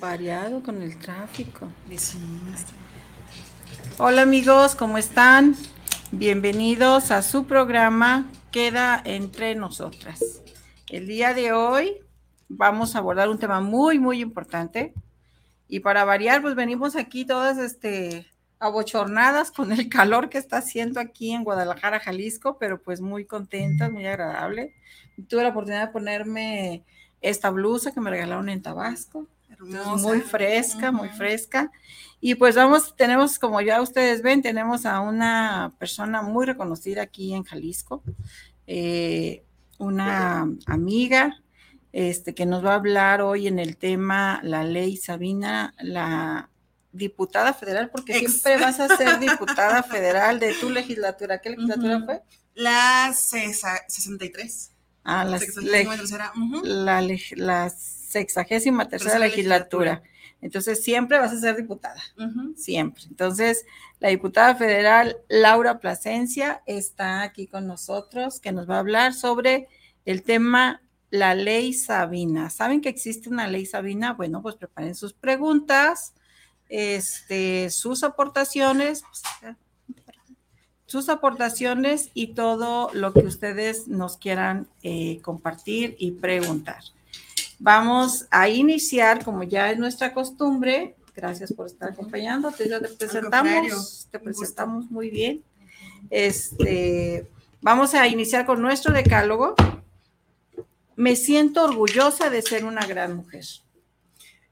Variado con el tráfico. Hola amigos, ¿cómo están? Bienvenidos a su programa Queda entre nosotras. El día de hoy vamos a abordar un tema muy, muy importante. Y para variar, pues venimos aquí todas este, abochornadas con el calor que está haciendo aquí en Guadalajara, Jalisco, pero pues muy contentas, muy agradable. Tuve la oportunidad de ponerme esta blusa que me regalaron en Tabasco muy fresca, muy fresca. Y pues vamos, tenemos, como ya ustedes ven, tenemos a una persona muy reconocida aquí en Jalisco, eh, una amiga, este, que nos va a hablar hoy en el tema la ley Sabina, la diputada federal, porque siempre vas a ser diputada federal de tu legislatura. ¿Qué legislatura fue? La 63. Ah, la, la, la sexagésima tercera legislatura. Entonces, siempre vas a ser diputada, siempre. Entonces, la diputada federal Laura Plasencia está aquí con nosotros, que nos va a hablar sobre el tema la ley Sabina. ¿Saben que existe una ley Sabina? Bueno, pues preparen sus preguntas, este, sus aportaciones, sus aportaciones y todo lo que ustedes nos quieran eh, compartir y preguntar. Vamos a iniciar, como ya es nuestra costumbre. Gracias por estar acompañando. Te, presentamos, te presentamos muy bien. Este, vamos a iniciar con nuestro decálogo. Me siento orgullosa de ser una gran mujer.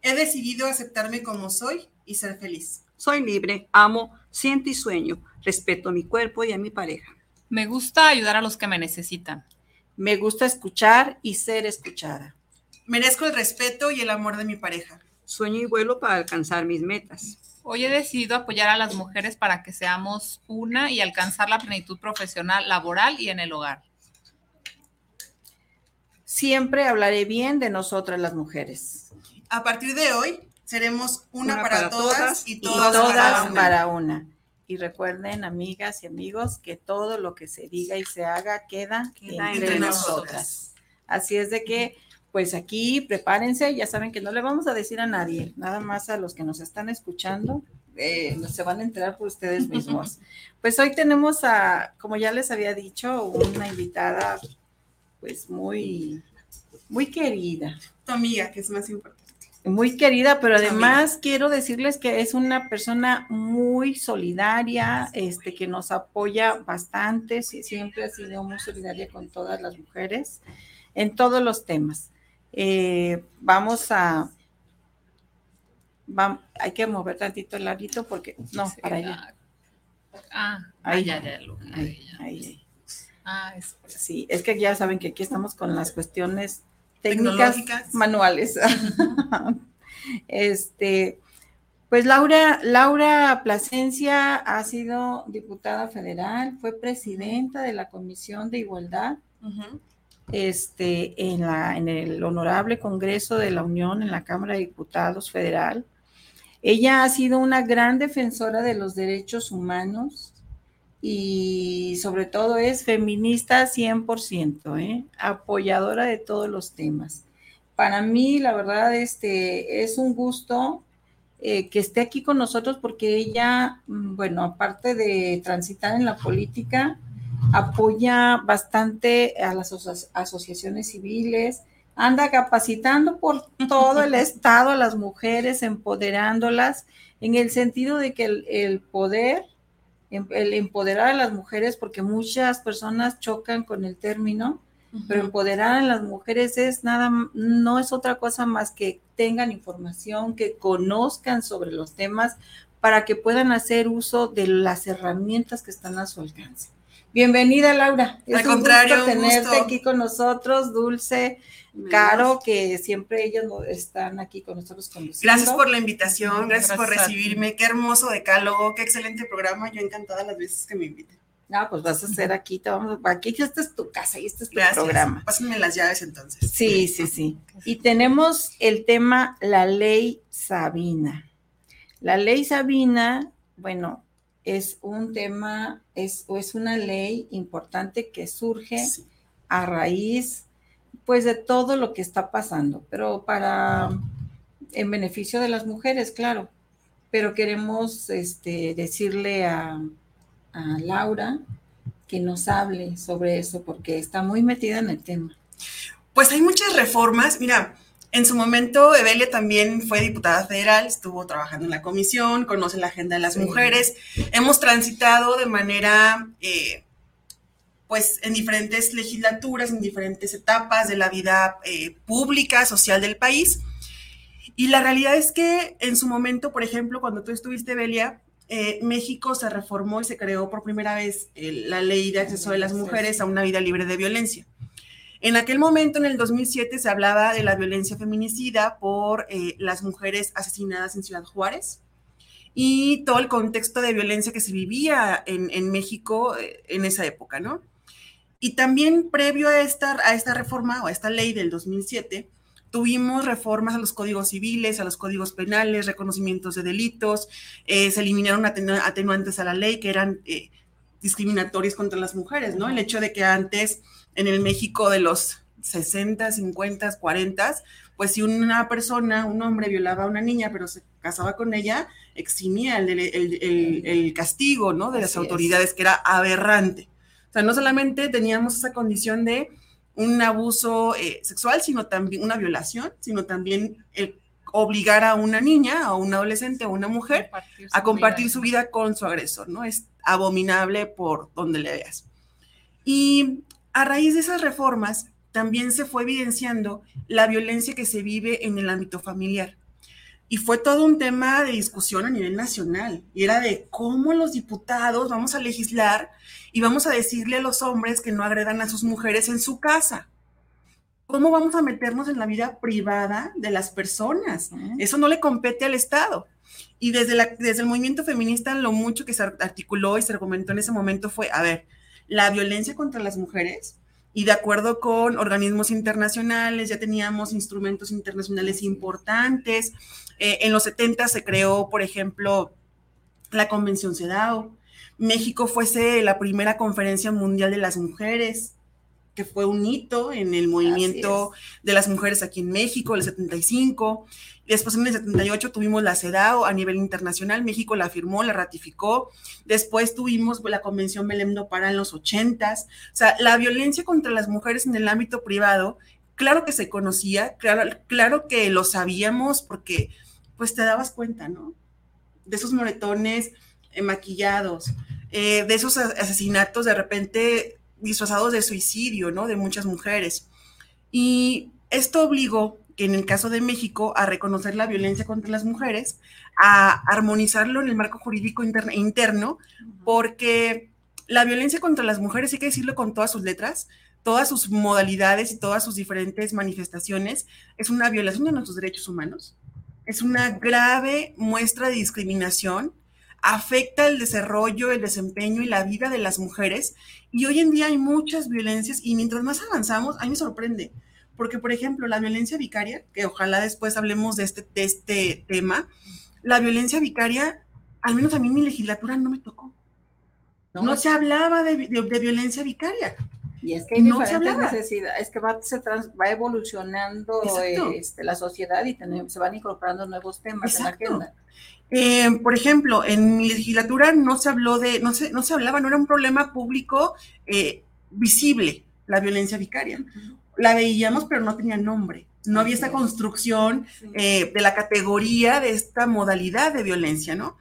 He decidido aceptarme como soy y ser feliz. Soy libre, amo, siento y sueño. Respeto a mi cuerpo y a mi pareja. Me gusta ayudar a los que me necesitan. Me gusta escuchar y ser escuchada. Merezco el respeto y el amor de mi pareja. Sueño y vuelo para alcanzar mis metas. Hoy he decidido apoyar a las mujeres para que seamos una y alcanzar la plenitud profesional, laboral y en el hogar. Siempre hablaré bien de nosotras las mujeres. A partir de hoy seremos una, para, todas, y todas, para, una. Y recuerden, amigas y amigos, que todo lo que se diga y se haga queda, entre, nosotras. Así es de que pues aquí prepárense, ya saben que no le vamos a decir a nadie, nada más a los que nos están escuchando, eh, se van a enterar por ustedes mismos. Pues hoy tenemos a, como ya les había dicho, una invitada pues muy, muy querida. Tu amiga, que es más importante. Muy querida, pero además quiero decirles que es una persona muy solidaria, este, que nos apoya bastante, siempre ha sido muy solidaria con todas las mujeres en todos los temas. Eh, vamos a, hay que mover tantito el ladito porque, no, para allá. Ah, ahí, ya, ya, ahí, ahí, Ah, es, sí, es que ya saben que aquí estamos con las cuestiones técnicas manuales. este, pues Laura, Laura Plasencia ha sido diputada federal, fue presidenta de la Comisión de Igualdad este, en, el Honorable Congreso de la Unión, en la Cámara de Diputados Federal. Ella ha sido una gran defensora de los derechos humanos y sobre todo es feminista 100%, ¿eh? apoyadora de todos los temas. Para mí, la verdad, este, es un gusto eh, que esté aquí con nosotros porque ella, mm, bueno, aparte de transitar en la política, apoya bastante a las asociaciones civiles, anda capacitando por todo el estado a las mujeres, empoderándolas, en el sentido de que el, poder, em, el empoderar a las mujeres, porque muchas personas chocan con el término, pero empoderar a las mujeres es nada, no es otra cosa más que tengan información, que conozcan sobre los temas para que puedan hacer uso de las herramientas que están a su alcance. Bienvenida, Laura. Es Al un contrario, gusto tenerte aquí con nosotros, Dulce, Caro, que siempre ellos están aquí con nosotros conduciendo. Gracias por la invitación, gracias, por recibirme. Qué hermoso decálogo, qué excelente programa. Yo encantada las veces que me inviten. No, pues vas a hacer aquí, te vamos, aquí esta es tu casa y este es tu programa. Pásenme las llaves entonces. Sí, sí, sí. Y tenemos el tema la ley Sabina. La ley Sabina, bueno, es un tema, es, es una ley importante que surge a raíz, pues, de todo lo que está pasando, pero para, en beneficio de las mujeres, claro. Pero queremos este, decirle a, a Laura que nos hable sobre eso porque está muy metida en el tema. Pues hay muchas reformas. Mira, en su momento Evelia también fue diputada federal, estuvo trabajando en la comisión, conoce la agenda de las mujeres. Hemos transitado de manera, eh, pues, en diferentes legislaturas, en diferentes etapas de la vida eh, pública, social del país. Y la realidad es que en su momento, por ejemplo, cuando tú estuviste, Evelia, eh, México se reformó y se creó por primera vez la ley de acceso de las mujeres a una vida libre de violencia. En aquel momento, en el 2007, se hablaba de la violencia feminicida por eh, las mujeres asesinadas en Ciudad Juárez y todo el contexto de violencia que se vivía en, México eh, en esa época, ¿no? Y también previo a esta, reforma o a esta ley del 2007, tuvimos reformas a los códigos civiles, a los códigos penales, reconocimientos de delitos, eh, se eliminaron atenuantes a la ley que eran eh, discriminatorios contra las mujeres, ¿no? El hecho de que antes en el México de los 60, 50, 40, pues si una persona, un hombre violaba a una niña, pero se casaba con ella, eximía el, castigo, ¿no? De las autoridades, que era aberrante. O sea, no solamente teníamos esa condición de un abuso eh, sexual, sino también una violación, sino también el obligar a una niña, a un adolescente, a una mujer a compartir su vida con su agresor, ¿no? Es abominable por donde le veas. Y a raíz de esas reformas, también se fue evidenciando la violencia que se vive en el ámbito familiar. Y fue todo un tema de discusión a nivel nacional. Y era de cómo los diputados vamos a legislar y vamos a decirle a los hombres que no agredan a sus mujeres en su casa. ¿Cómo vamos a meternos en la vida privada de las personas? Eso no le compete al Estado. Y desde, la, desde el movimiento feminista, lo mucho que se articuló y se argumentó en ese momento fue, a ver, la violencia contra las mujeres, y de acuerdo con organismos internacionales, ya teníamos instrumentos internacionales importantes. Eh, en los 70 se creó, por ejemplo, la Convención CEDAW, México fuese la primera conferencia mundial de las mujeres, que fue un hito en el movimiento de las mujeres aquí en México, el 75. Después en el 78 tuvimos la CEDAW a nivel internacional, México la firmó, la ratificó. Después tuvimos la Convención Belém do Pará en los 80 O sea, la violencia contra las mujeres en el ámbito privado, claro que se conocía, claro, claro que lo sabíamos porque pues te dabas cuenta, ¿no? De esos moretones eh, maquillados, eh, de esos asesinatos de repente disfrazados de suicidio, ¿no? De muchas mujeres. Y esto obligó en el caso de México a reconocer la violencia contra las mujeres, a armonizarlo en el marco jurídico interno, porque la violencia contra las mujeres, hay que decirlo con todas sus letras, todas sus modalidades y todas sus diferentes manifestaciones, es una violación de nuestros derechos humanos, es una grave muestra de discriminación afecta el desarrollo, el desempeño y la vida de las mujeres. Y hoy en día hay muchas violencias y mientras más avanzamos, a mí me sorprende, porque por ejemplo, la violencia vicaria, que ojalá después hablemos de este, de este tema, la violencia vicaria, al menos a mí en mi legislatura no me tocó. No, se hablaba de, de violencia vicaria. Y es que hay diferentes necesidades, es que va, se va evolucionando este, la sociedad y se van incorporando nuevos temas en la agenda. Eh, por ejemplo, en mi legislatura no se habló de, no se, no se hablaba, no era un problema público eh, visible la violencia vicaria. La veíamos, pero no tenía nombre. No había esta construcción eh, de la categoría de esta modalidad de violencia, ¿no?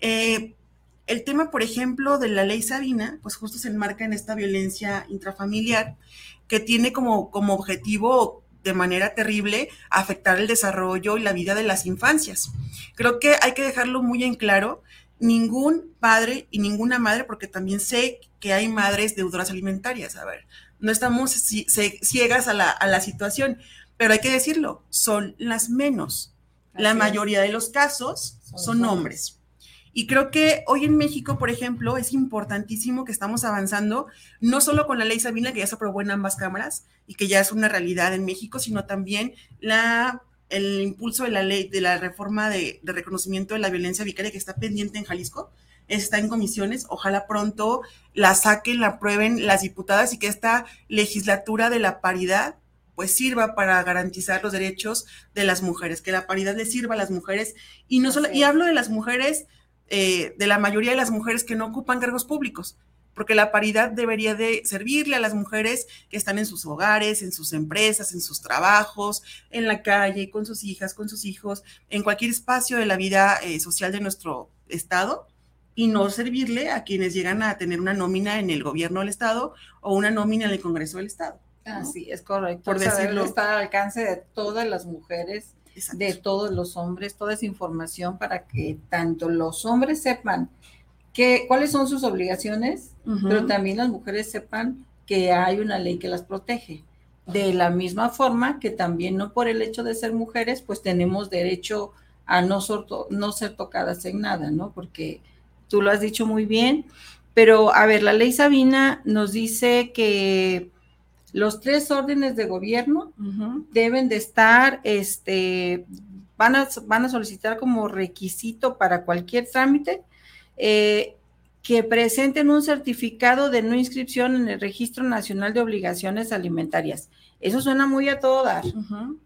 El tema, por ejemplo, de la ley Sabina, pues justo se enmarca en esta violencia intrafamiliar que tiene como, como objetivo de manera terrible afectar el desarrollo y la vida de las infancias. Creo que hay que dejarlo muy en claro, ningún padre y ninguna madre, porque también sé que hay madres deudoras alimentarias, a ver, no estamos ciegas a la, a la situación, pero hay que decirlo, son las menos. la mayoría de los casos son hombres. Y creo que hoy en México, por ejemplo, es importantísimo que estamos avanzando, no solo con la ley Sabina, que ya se aprobó en ambas cámaras y que ya es una realidad en México, sino también la, el impulso de la ley, de la reforma de, de reconocimiento de la violencia vicaria que está pendiente en Jalisco, está en comisiones, ojalá pronto la saquen, la aprueben las diputadas y que esta legislatura de la paridad pues sirva para garantizar los derechos de las mujeres, que la paridad le sirva a las mujeres y no solo, y hablo de las mujeres eh, de la mayoría de las mujeres que no ocupan cargos públicos, porque la paridad debería de servirle a las mujeres que están en sus hogares, en sus empresas, en sus trabajos, en la calle, con sus hijas, con sus hijos, en cualquier espacio de la vida eh, social de nuestro estado y no servirle a quienes llegan a tener una nómina en el gobierno del estado o una nómina en el Congreso del estado. Así es correcto. Por decirlo. Está al alcance de todas las mujeres de todos los hombres, toda esa información para que tanto los hombres sepan que, cuáles son sus obligaciones, pero también las mujeres sepan que hay una ley que las protege. De la misma forma que también no por el hecho de ser mujeres, pues tenemos derecho a no, no ser tocadas en nada, ¿no? Porque tú lo has dicho muy bien, pero a ver, la ley Sabina nos dice que los tres órdenes de gobierno deben de estar, este, van a, van a solicitar como requisito para cualquier trámite eh, que presenten un certificado de no inscripción en el Registro Nacional de Obligaciones Alimentarias. Eso suena muy a todo dar.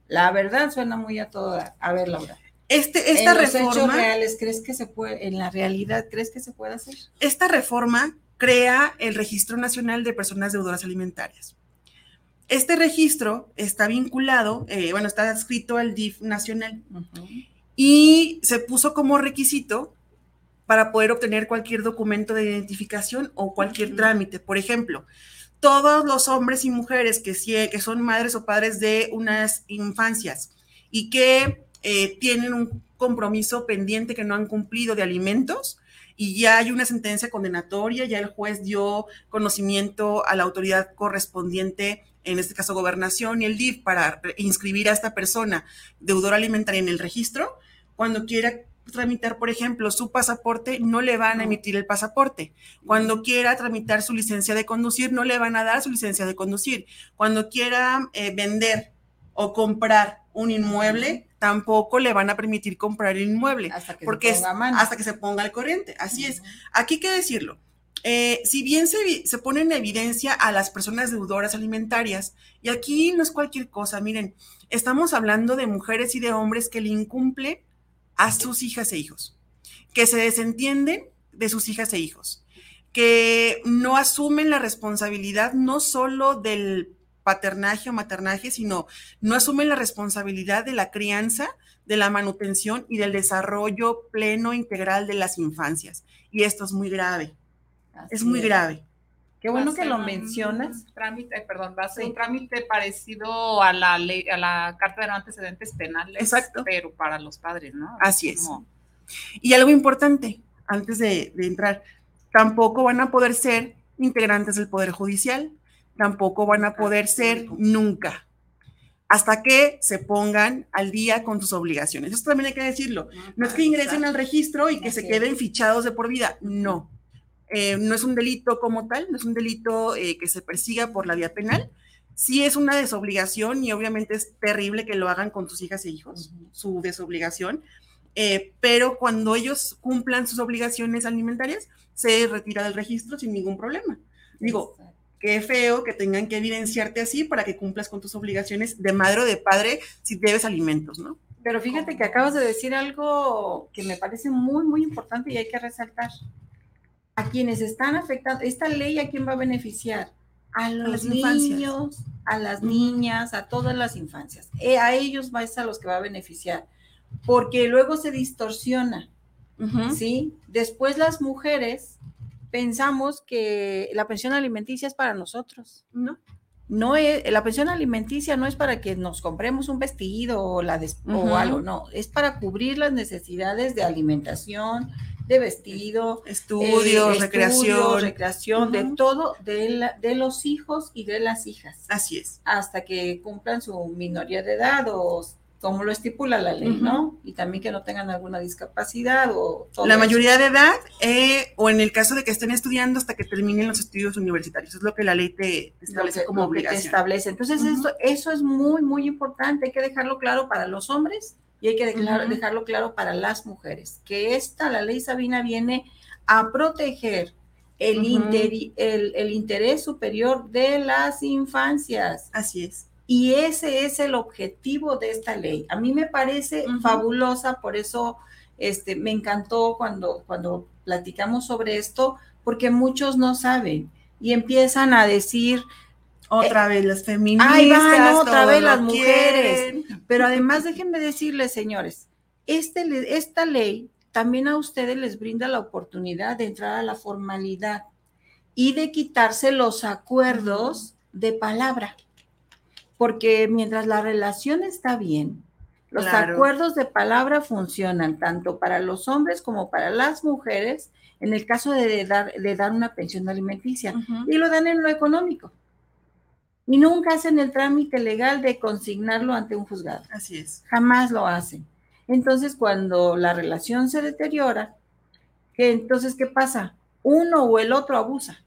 La verdad suena muy a todo dar. A ver, Laura. Este, esta en reforma, los hechos reales, ¿crees que se puede, en la realidad, crees que se puede hacer? Esta reforma crea el Registro Nacional de Personas Deudoras Alimentarias. Este registro está vinculado, eh, bueno, está adscrito al DIF nacional y se puso como requisito para poder obtener cualquier documento de identificación o cualquier trámite. Por ejemplo, todos los hombres y mujeres que, que son madres o padres de unas infancias y que eh, tienen un compromiso pendiente que no han cumplido de alimentos, y ya hay una sentencia condenatoria, ya el juez dio conocimiento a la autoridad correspondiente en este caso gobernación y el DIF, para inscribir a esta persona deudora alimentaria en el registro, cuando quiera tramitar, por ejemplo, su pasaporte, no le van a emitir el pasaporte. Cuando quiera tramitar su licencia de conducir, no le van a dar su licencia de conducir. Cuando quiera eh, vender o comprar un inmueble, tampoco le van a permitir comprar el inmueble. Hasta que porque se ponga hasta que se ponga al corriente. Así es. Aquí hay que decirlo. Eh, si bien se, se, pone en evidencia a las personas deudoras alimentarias, y aquí no es cualquier cosa, miren, estamos hablando de mujeres y de hombres que le incumplen a sus hijas e hijos, que se desentienden de sus hijas e hijos, que no asumen la responsabilidad no solo del paternaje o maternaje, sino no asumen la responsabilidad de la crianza, de la manutención y del desarrollo pleno integral de las infancias. Y esto es muy grave es muy grave. Qué bueno que lo mencionas. Trámite, perdón, va a ser un trámite parecido a la ley, a la Carta de no antecedentes penales, Exacto. pero para los padres, ¿no? Así es. Y algo importante, antes de, de entrar, tampoco van a poder ser integrantes del Poder Judicial, tampoco van a poder ser nunca, hasta que se pongan al día con sus obligaciones. Eso también hay que decirlo. No es que ingresen al registro y que se queden fichados de por vida, no. Eh, no es un delito como tal, no es un delito eh, que se persiga por la vía penal. Sí es una desobligación y obviamente es terrible que lo hagan con tus hijas e hijos, su desobligación, eh, pero cuando ellos cumplan sus obligaciones alimentarias, se retira del registro sin ningún problema. Digo, qué feo que tengan que evidenciarte así para que cumplas con tus obligaciones de madre o de padre si debes alimentos, ¿no? Pero fíjate que acabas de decir algo que me parece muy, muy importante y hay que resaltar. A quienes están afectados, esta ley a quién va a beneficiar? A los las infancias. niños, a las niñas, a todas las infancias. Eh, a ellos va a los que va a beneficiar, porque luego se distorsiona. ¿sí? Después las mujeres pensamos que la pensión alimenticia es para nosotros. ¿No? No es, la pensión alimenticia no es para que nos compremos un vestido o, la des- o algo, no, es para cubrir las necesidades de alimentación, de vestido, eh, Estudios, estudios, recreación. recreación, de todo, de, la- de los hijos y de las hijas, Así es. hasta que cumplan su minoría de edad o como lo estipula la ley. ¿no? Y también que no tengan alguna discapacidad o todo La eso. mayoría de edad, eh, o en el caso de que estén estudiando hasta que terminen los estudios universitarios. Es lo que la ley te, establece que, como lo que te obligación. establece. Entonces, esto, eso es muy, muy importante. Hay que dejarlo claro para los hombres y hay que dejarlo claro para las mujeres. Que esta, la ley Sabina, viene a proteger el, Ujú. interi- el, el interés superior de las infancias. Así es. Y ese es el objetivo de esta ley. A mí me parece fabulosa, por eso este, me encantó cuando, cuando platicamos sobre esto, porque muchos no saben y empiezan a decir, Otra vez las feministas. Ahí van otra vez las mujeres. quieren. pero además déjenme decirles, señores, este, esta ley también a ustedes les brinda la oportunidad de entrar a la formalidad y de quitarse los acuerdos de palabra. Porque mientras la relación está bien, los Claro. acuerdos de palabra funcionan tanto para los hombres como para las mujeres en el caso de dar, de dar una pensión alimenticia y lo dan en lo económico. Y nunca hacen el trámite legal de consignarlo ante un juzgado. Así es. Jamás lo hacen. Entonces, cuando la relación se deteriora, ¿qué, entonces, ¿qué pasa? Uno o el otro abusa.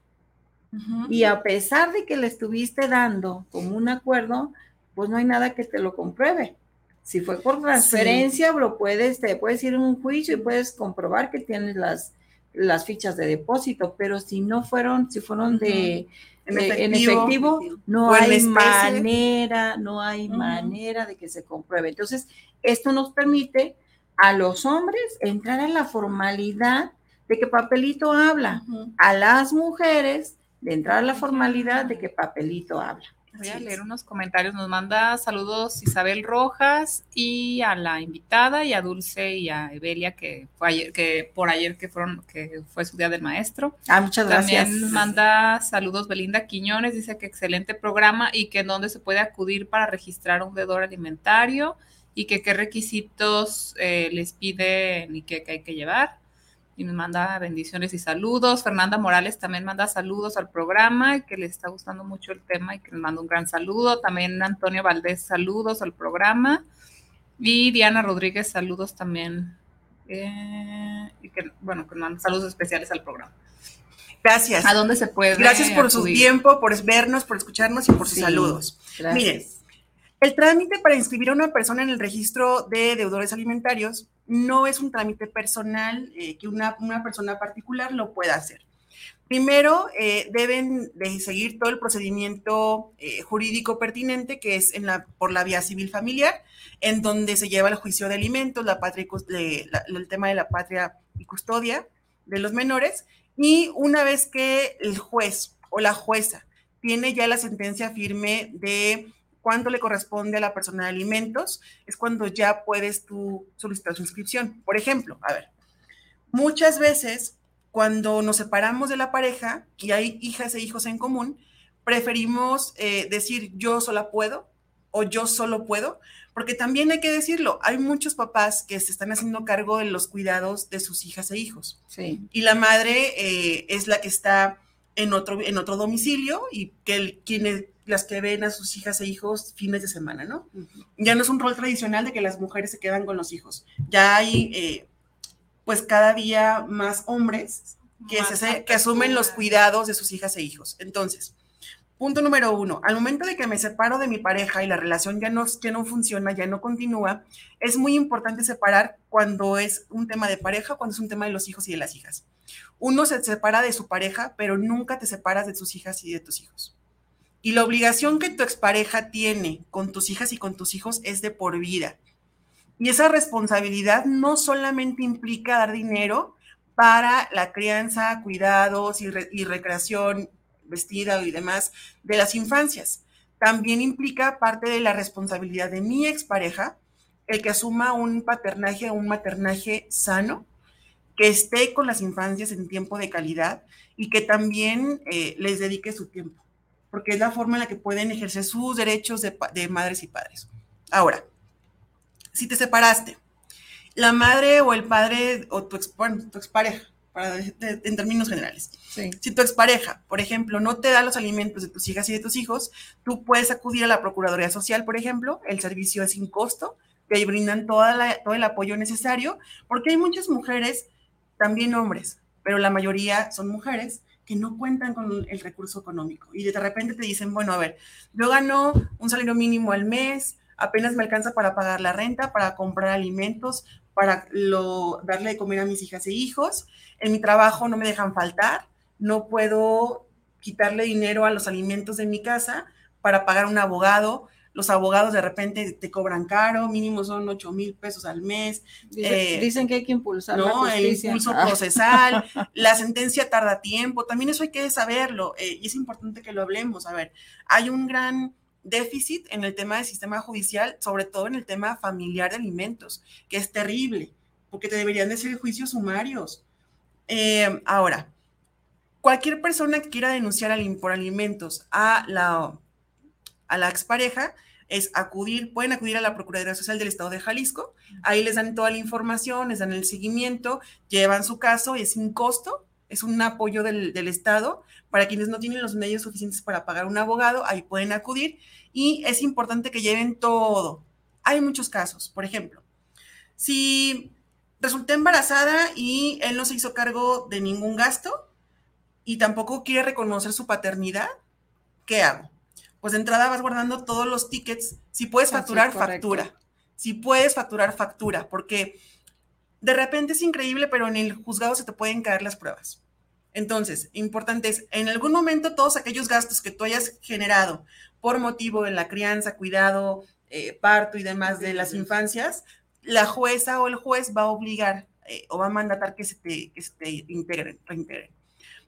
Y a pesar de que le estuviste dando como un acuerdo, pues no hay nada que te lo compruebe. Si fue por transferencia, lo puedes, te puedes ir a un juicio y puedes comprobar que tienes las, las fichas de depósito, pero si no fueron, si fueron de, En de- en efectivo. efectivo, no hay manera, no hay manera de que se compruebe. Entonces, esto nos permite a los hombres entrar en la formalidad de que papelito habla, a las mujeres de entrar a la formalidad de que papelito habla. Voy a leer unos comentarios. Nos manda saludos Isabel Rojas y a la invitada y a Dulce y a Evelia que fue ayer, que por ayer que fueron, que fue su día del maestro. Ah, muchas gracias. También manda saludos Belinda Quiñones, dice que excelente programa y que en dónde se puede acudir para registrar un deudor alimentario y que qué requisitos eh, les piden y qué, qué hay que llevar. Y nos manda bendiciones y saludos. Fernanda Morales también manda saludos al programa y que le está gustando mucho el tema y que nos manda un gran saludo. También Antonio Valdés, saludos al programa. Y Diana Rodríguez, saludos también. Eh, y que, bueno, que nos manda saludos especiales al programa. Gracias. ¿A dónde se puede? Gracias por su tiempo, por vernos, por escucharnos y por sus Sí. saludos. Gracias. Miren, El trámite para inscribir a una persona en el registro de deudores alimentarios no es un trámite personal eh, que una, persona particular lo pueda hacer. Primero, eh, deben de seguir todo el procedimiento eh, jurídico pertinente, que es por la vía civil familiar, en donde se lleva el juicio de alimentos, la patria y el tema de la patria y custodia de los menores. Y una vez que el juez o la jueza tiene ya la sentencia firme de cuánto le corresponde a la persona de alimentos, es cuando ya puedes tú solicitar su inscripción. Por ejemplo, a ver, muchas veces cuando nos separamos de la pareja y hay hijas e hijos en común, preferimos eh, decir yo sola puedo o yo solo puedo, porque también hay que decirlo, hay muchos papás que se están haciendo cargo de los cuidados de sus hijas e hijos Sí. y la madre eh, es la que está en otro, en otro domicilio y que el- quienes, las que ven a sus hijas e hijos fines de semana, ¿no? Ya no es un rol tradicional de que las mujeres se quedan con los hijos. Ya hay, eh, pues cada día más hombres que, se Más hace- que asumen los cuidados de sus hijas e hijos. Entonces, Punto número uno, al momento de que me separo de mi pareja y la relación ya no, ya no funciona, ya no continúa, es muy importante separar cuando es un tema de pareja, cuando es un tema de los hijos y de las hijas. Uno se separa de su pareja, pero nunca te separas de tus hijas y de tus hijos. Y la obligación que tu expareja tiene con tus hijas y con tus hijos es de por vida. Y esa responsabilidad no solamente implica dar dinero para la crianza, cuidados y, y recreación vestida y demás de las infancias. También implica parte de la responsabilidad de mi expareja el que asuma un paternaje o un maternaje sano, que esté con las infancias en tiempo de calidad y que también eh, les dedique su tiempo, porque es la forma en la que pueden ejercer sus derechos de, de madres y padres. Ahora, si te separaste, la madre o el padre o tu, ex, tu expareja en términos generales. Si tu expareja, por ejemplo, no te da los alimentos de tus hijas y de tus hijos, tú puedes acudir a la Procuraduría Social, por ejemplo, el servicio es sin costo, te brindan toda todo el apoyo necesario, porque hay muchas mujeres, también hombres, pero la mayoría son mujeres que no cuentan con el recurso económico y de repente te dicen, bueno, a ver, yo gano un salario mínimo al mes, apenas me alcanza para pagar la renta, para comprar alimentos, para lo, darle de comer a mis hijas e hijos. En mi trabajo no me dejan faltar, no puedo quitarle dinero a los alimentos de mi casa para pagar un abogado. Los abogados de repente te cobran caro, mínimo son 8 mil pesos al mes. Dicen, eh, que hay que impulsar. No, el impulso procesal, la sentencia tarda tiempo, también eso hay que saberlo eh, y es importante que lo hablemos. A ver, hay un gran déficit en el tema del sistema judicial, sobre todo en el tema familiar de alimentos, que es terrible, porque te deberían de ser juicios sumarios. Eh, ahora, cualquier persona que quiera denunciar por alimentos a la, a la expareja, es acudir, pueden acudir a la Procuraduría Social del Estado de Jalisco, ahí les dan toda la información, les dan el seguimiento, llevan su caso y es sin costo, es un apoyo del, del, Estado para quienes no tienen los medios suficientes para pagar un abogado, ahí pueden acudir y es importante que lleven todo. Hay muchos casos, por ejemplo, si resulté embarazada y él no se hizo cargo de ningún gasto y tampoco quiere reconocer su paternidad, ¿qué hago? Pues de entrada vas guardando todos los tickets. Si puedes facturar, factura. Si puedes facturar, factura, porque de repente es increíble, pero en el juzgado se te pueden caer las pruebas. Entonces, importante es, en algún momento todos aquellos gastos que tú hayas generado por motivo de la crianza, cuidado, eh, parto y demás de las infancias, la jueza o el juez va a obligar eh, o va a mandatar que se te, que se te integren, reintegren.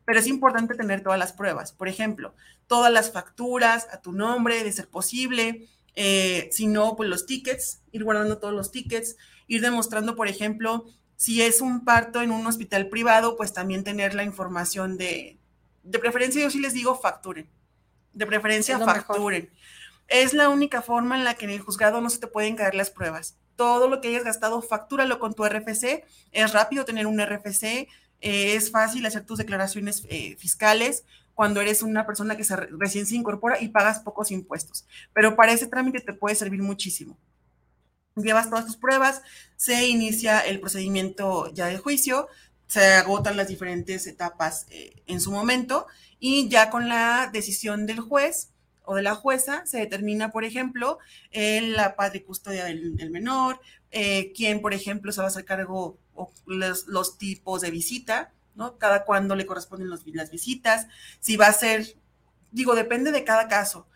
Pero es importante tener todas las pruebas. Por ejemplo, todas las facturas a tu nombre, de ser posible. Eh, si no, pues los tickets, ir guardando todos los tickets, ir demostrando, por ejemplo, si es un parto en un hospital privado, pues también tener la información de, de preferencia, yo sí les digo, facturen de preferencia facturen. Es la única forma en la que en el juzgado no se te pueden caer las pruebas. Todo lo que hayas gastado, factúralo con tu RFC. Es rápido tener un RFC, eh, es fácil hacer tus declaraciones eh, fiscales cuando eres una persona que recién se incorpora y pagas pocos impuestos. Pero para ese trámite te puede servir muchísimo. Llevas todas tus pruebas, se inicia el procedimiento ya de juicio, se agotan las diferentes etapas eh, en su momento y ya con la decisión del juez o de la jueza se determina, por ejemplo, la padre custodia del, menor, eh, quién, por ejemplo, se va a hacer cargo o los, tipos de visita, ¿no? Cada cuándo le corresponden las visitas, si va a ser, digo, depende de cada caso.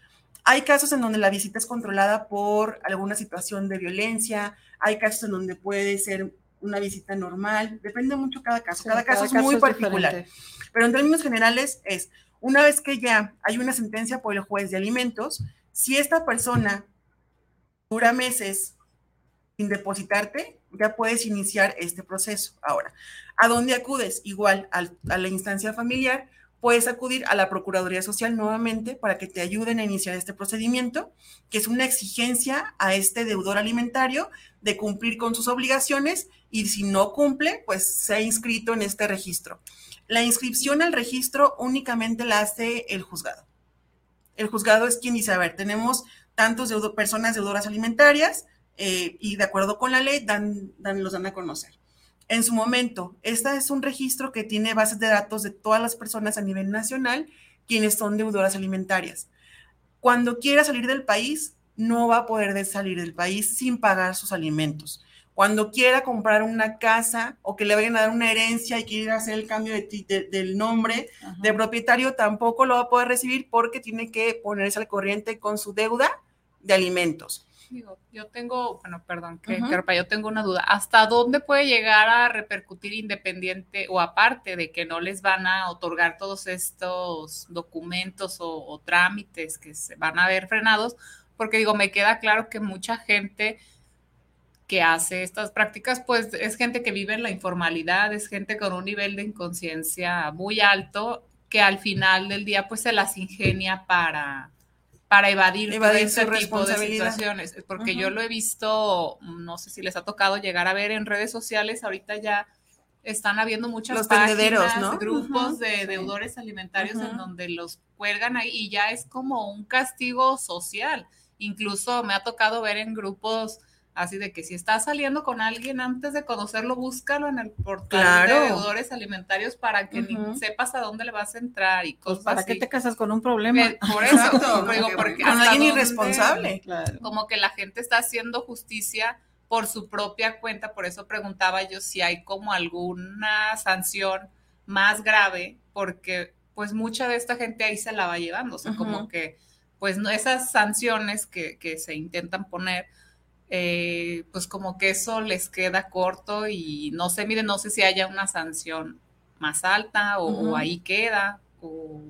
Hay casos en donde la visita es controlada por alguna situación de violencia, hay casos en donde puede ser una visita normal, depende mucho cada caso, cada, caso es muy particular. Pero en términos generales es, una vez que ya hay una sentencia por el juez de alimentos, si esta persona dura meses sin depositarte, ya puedes iniciar este proceso. Ahora, ¿a dónde acudes? Igual a la instancia familiar, puedes acudir a la Procuraduría Social nuevamente para que te ayuden a iniciar este procedimiento, que es una exigencia a este deudor alimentario de cumplir con sus obligaciones y si no cumple, pues se ha inscrito en este registro. La inscripción al registro únicamente la hace el juzgado. El juzgado es quien dice, a ver, tenemos tantos personas deudoras alimentarias eh, y de acuerdo con la ley dan, dan, los dan a conocer en su momento. Este es un registro que tiene bases de datos de todas las personas a nivel nacional quienes son deudoras alimentarias. Cuando quiera salir del país, no va a poder salir del país sin pagar sus alimentos. Cuando quiera comprar una casa o que le vayan a dar una herencia y quiera hacer el cambio de, del nombre de propietario, tampoco lo va a poder recibir porque tiene que ponerse al corriente con su deuda de alimentos. Yo tengo, bueno, perdón, que, yo tengo una duda. ¿Hasta dónde puede llegar a repercutir independiente o aparte de que no les van a otorgar todos estos documentos o, o trámites que se van a ver frenados? Porque digo, me queda claro que mucha gente que hace estas prácticas, pues es gente que vive en la informalidad, es gente con un nivel de inconsciencia muy alto que al final del día pues se las ingenia para, para evadir, evadir este tipo de situaciones. Porque yo lo he visto, no sé si les ha tocado llegar a ver en redes sociales, ahorita ya están habiendo muchas los páginas, ¿no? grupos de deudores alimentarios en donde los cuelgan ahí y ya es como un castigo social. Incluso me ha tocado ver en grupos Así de que si estás saliendo con alguien antes de conocerlo, búscalo en el portal de deudores alimentarios para que sepas a dónde le vas a entrar y pues, cosas ¿Para qué te casas con un problema? Por eso, digo, porque con alguien irresponsable. Como que la gente está haciendo justicia por su propia cuenta, por eso preguntaba yo si hay como alguna sanción más grave, porque pues mucha de esta gente ahí se la va llevando, o sea, como que pues no, esas sanciones que, que se intentan poner, eh, pues como que eso les queda corto y no sé, miren, no sé si haya una sanción más alta o, ahí queda, o,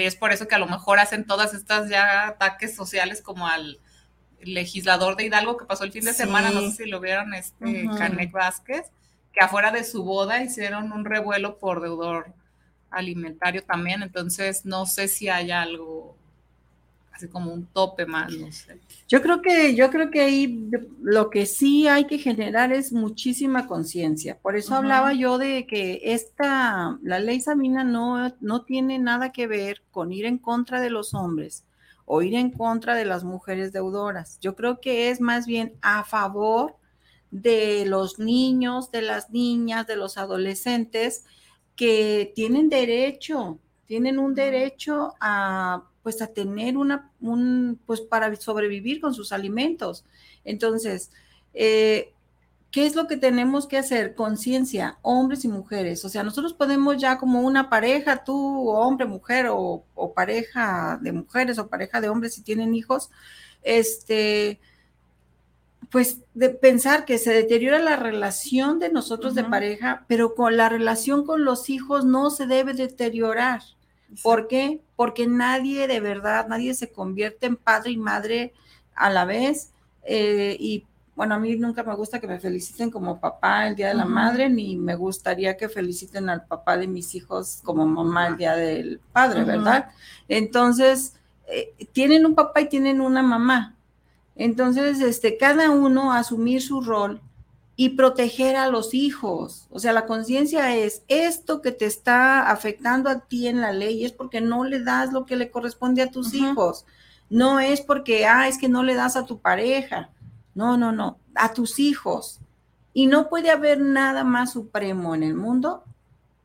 es por eso que a lo mejor hacen todas estas ya ataques sociales como al legislador de Hidalgo que pasó el fin de semana, no sé si lo vieron, este Canek Vázquez, que afuera de su boda hicieron un revuelo por deudor alimentario también, entonces no sé si haya algo así como un tope más, no sé. Yo creo que, yo creo que ahí lo que sí hay que generar es muchísima conciencia. Por eso hablaba yo de que esta, la ley Sabina no, no tiene nada que ver con ir en contra de los hombres o ir en contra de las mujeres deudoras. Yo creo que es más bien a favor de los niños, de las niñas, de los adolescentes que tienen derecho, tienen un derecho a pues a tener una, un, pues para sobrevivir con sus alimentos. Entonces, eh, ¿qué es lo que tenemos que hacer? Conciencia, hombres y mujeres. O sea, nosotros podemos ya como una pareja, tú, hombre, mujer, o, pareja de mujeres o pareja de hombres si tienen hijos, este, pues de pensar que se deteriora la relación de nosotros de pareja, pero con la relación con los hijos no se debe deteriorar. ¿Por qué? Porque nadie de verdad, nadie se convierte en padre y madre a la vez. Eh, y bueno, a mí nunca me gusta que me feliciten como papá el Día de la Madre, ni me gustaría que feliciten al papá de mis hijos como mamá el Día del Padre, ¿verdad? Entonces, eh, tienen un papá y tienen una mamá. Entonces, este, cada uno asumir su rol y proteger a los hijos. O sea, la conciencia es esto que te está afectando a ti en la ley es porque no le das lo que le corresponde a tus hijos. No es porque, ah, es que no le das a tu pareja. No, no, no, a tus hijos. Y no puede haber nada más supremo en el mundo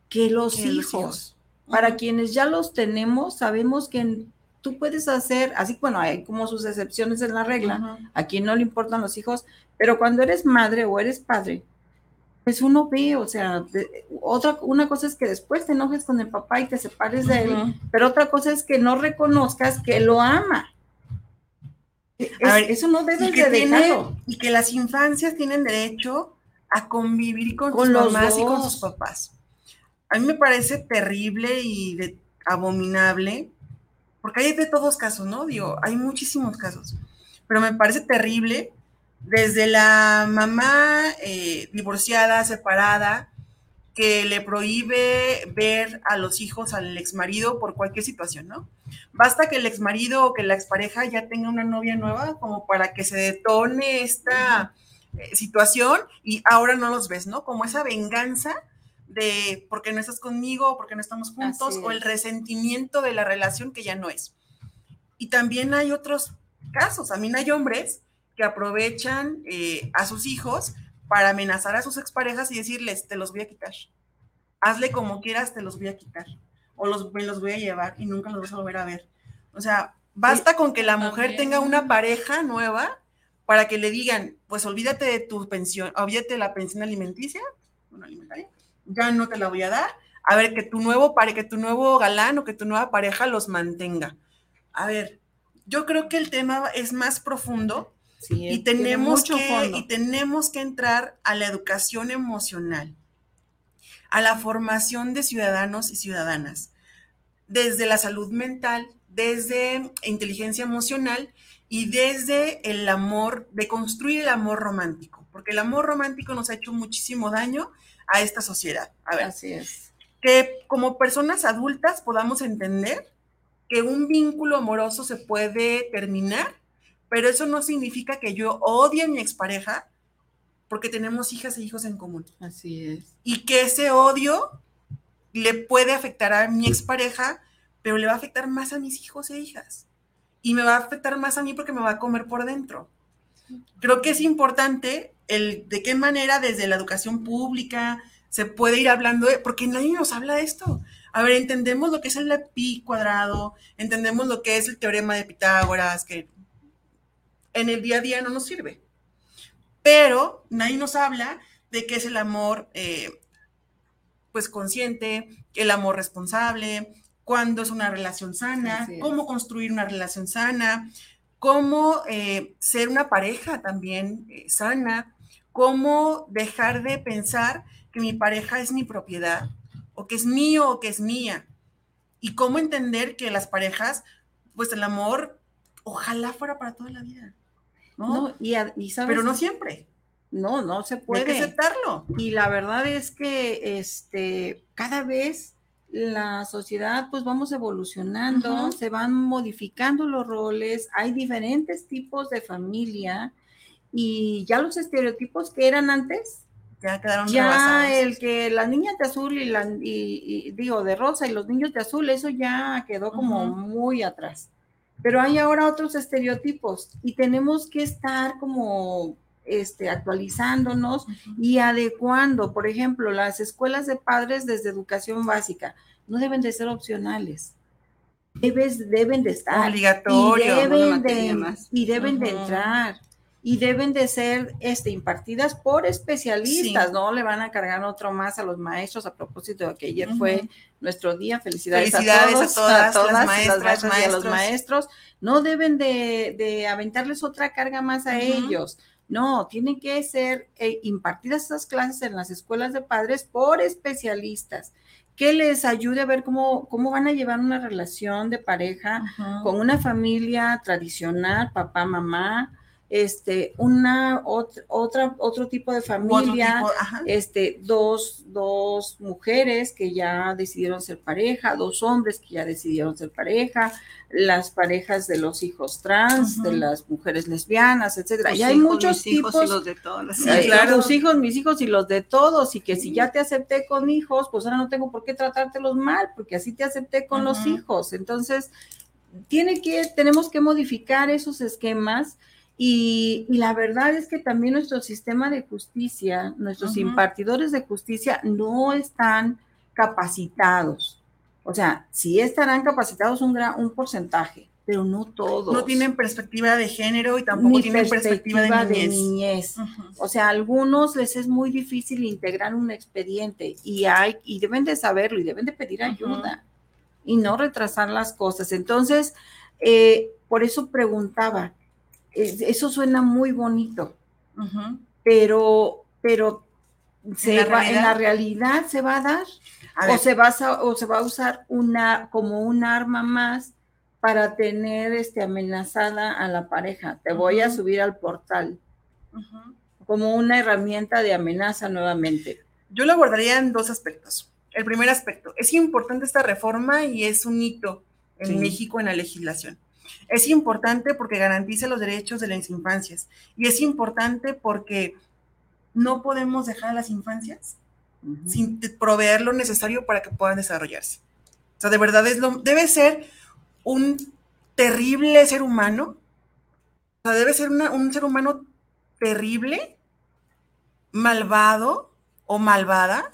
que los hijos. Para quienes ya los tenemos, sabemos que tú puedes hacer, así bueno, hay como sus excepciones en la regla, a quien no le importan los hijos, pero cuando eres madre o eres padre, pues uno ve, o sea, otra, una cosa es que después te enojes con el papá y te separes de él, pero otra cosa es que no reconozcas que lo ama. eso no debe de dejarlo. y que las infancias tienen derecho a convivir con, sus los mamás y con sus papás. A mí me parece terrible y abominable, porque hay de todos casos, ¿no? Digo, hay muchísimos casos, pero me parece terrible desde la mamá eh, divorciada, separada, que le prohíbe ver a los hijos al exmarido por cualquier situación, ¿no? Basta que el exmarido o que la expareja ya tenga una novia nueva como para que se detone esta eh, situación y ahora no los ves, ¿no? Como esa venganza de porque no estás conmigo, porque no estamos juntos, o el resentimiento de la relación que ya no es. Y también hay otros casos, también hay hombres que aprovechan eh, a sus hijos para amenazar a sus exparejas y decirles, te los voy a quitar. Hazle como quieras, te los voy a quitar. o los, me los voy a llevar y nunca los vas a volver a ver. O sea, basta con que la mujer tenga una pareja nueva para que le digan, pues olvídate de tu pensión, olvídate de la pensión alimenticia, bueno, alimentaria, ya no te la voy a dar, a ver, que tu nuevo pare, que tu nuevo galán o que tu nueva pareja los mantenga. A ver, yo creo que el tema es más profundo y, tenemos que, y tenemos que entrar a la educación emocional, a la formación de ciudadanos y ciudadanas, desde la salud mental, desde inteligencia emocional y desde el amor, de construir el amor romántico, porque el amor romántico nos ha hecho muchísimo daño a esta sociedad. A ver, Así es. Que como personas adultas podamos entender que un vínculo amoroso se puede terminar, pero eso no significa que yo odie a mi expareja porque tenemos hijas e hijos en común. Así es. Y que ese odio le puede afectar a mi expareja, pero le va a afectar más a mis hijos e hijas. Y me va a afectar más a mí porque me va a comer por dentro. Creo que es importante el de qué manera desde la educación pública se puede ir hablando, de, porque nadie nos habla de esto. A ver, entendemos lo que es el pi cuadrado, entendemos lo que es el teorema de Pitágoras, que en el día a día no nos sirve. Pero nadie nos habla de qué es el amor, eh, pues consciente, el amor responsable, cuándo es una relación sana, cómo construir una relación sana, cómo eh, ser una pareja también eh, sana, cómo dejar de pensar que mi pareja es mi propiedad, o que es mío o que es mía. Y cómo entender que las parejas, pues el amor, ojalá fuera para toda la vida. ¿No? y, Pero no siempre. No, no se puede. Hay que aceptarlo. Y la verdad es que este, cada vez la sociedad, pues vamos evolucionando, se van modificando los roles, hay diferentes tipos de familia y ya los estereotipos que eran antes, ya quedaron ya el que las niñas de azul y, la, y, digo de rosa y los niños de azul eso ya quedó como muy atrás pero hay ahora otros estereotipos y tenemos que estar como este, actualizándonos y adecuando. Por ejemplo, las escuelas de padres desde educación básica no deben de ser opcionales. Debes, deben de estar obligatorios y deben, de, y deben de entrar y deben de ser este, impartidas por especialistas, no le van a cargar otro más a los maestros a propósito de que ayer fue nuestro día. Felicidades, a, todos, a, todas, las maestras, y a los maestros. No deben de, aventarles otra carga más a ellos. No, tienen que ser eh, impartidas esas clases en las escuelas de padres por especialistas que les ayude a ver cómo, cómo van a llevar una relación de pareja con una familia tradicional, papá, mamá, este, una otra, otra otro tipo de familia, este, dos, dos mujeres que ya decidieron ser pareja, dos hombres que ya decidieron ser pareja, las parejas de los hijos trans, de las mujeres lesbianas, etcétera. y hay muchos tipos. Hijos y los de todos. claro. Tus hijos, mis hijos y los de todos, y que si ya te acepté con hijos, pues ahora no tengo por qué tratártelos mal, porque así te acepté con los hijos. Entonces, tiene que, tenemos que modificar esos esquemas y, la verdad es que también nuestro sistema de justicia, nuestros impartidores de justicia no están capacitados. O sea, sí estarán capacitados un, gran, un porcentaje, pero no todos. No tienen perspectiva de género y tampoco tienen perspectiva, de niñez. O sea, a algunos les es muy difícil integrar un expediente y hay y deben de saberlo y deben de pedir ayuda y no retrasar las cosas. Entonces, eh, por eso preguntaba, eso suena muy bonito, pero, pero se ¿En, va, en la realidad se va a dar o se va a, o se va a usar una como un arma más para tener este amenazada a la pareja. Te voy a subir al portal como una herramienta de amenaza nuevamente. Yo lo abordaría en dos aspectos. El primer aspecto, es importante esta reforma y es un hito en México en la legislación. Es importante porque garantiza los derechos de las infancias y es importante porque no podemos dejar a las infancias sin proveer lo necesario para que puedan desarrollarse. O sea, de verdad es lo, debe ser un terrible ser humano, o sea, debe ser un ser humano terrible, malvado o malvada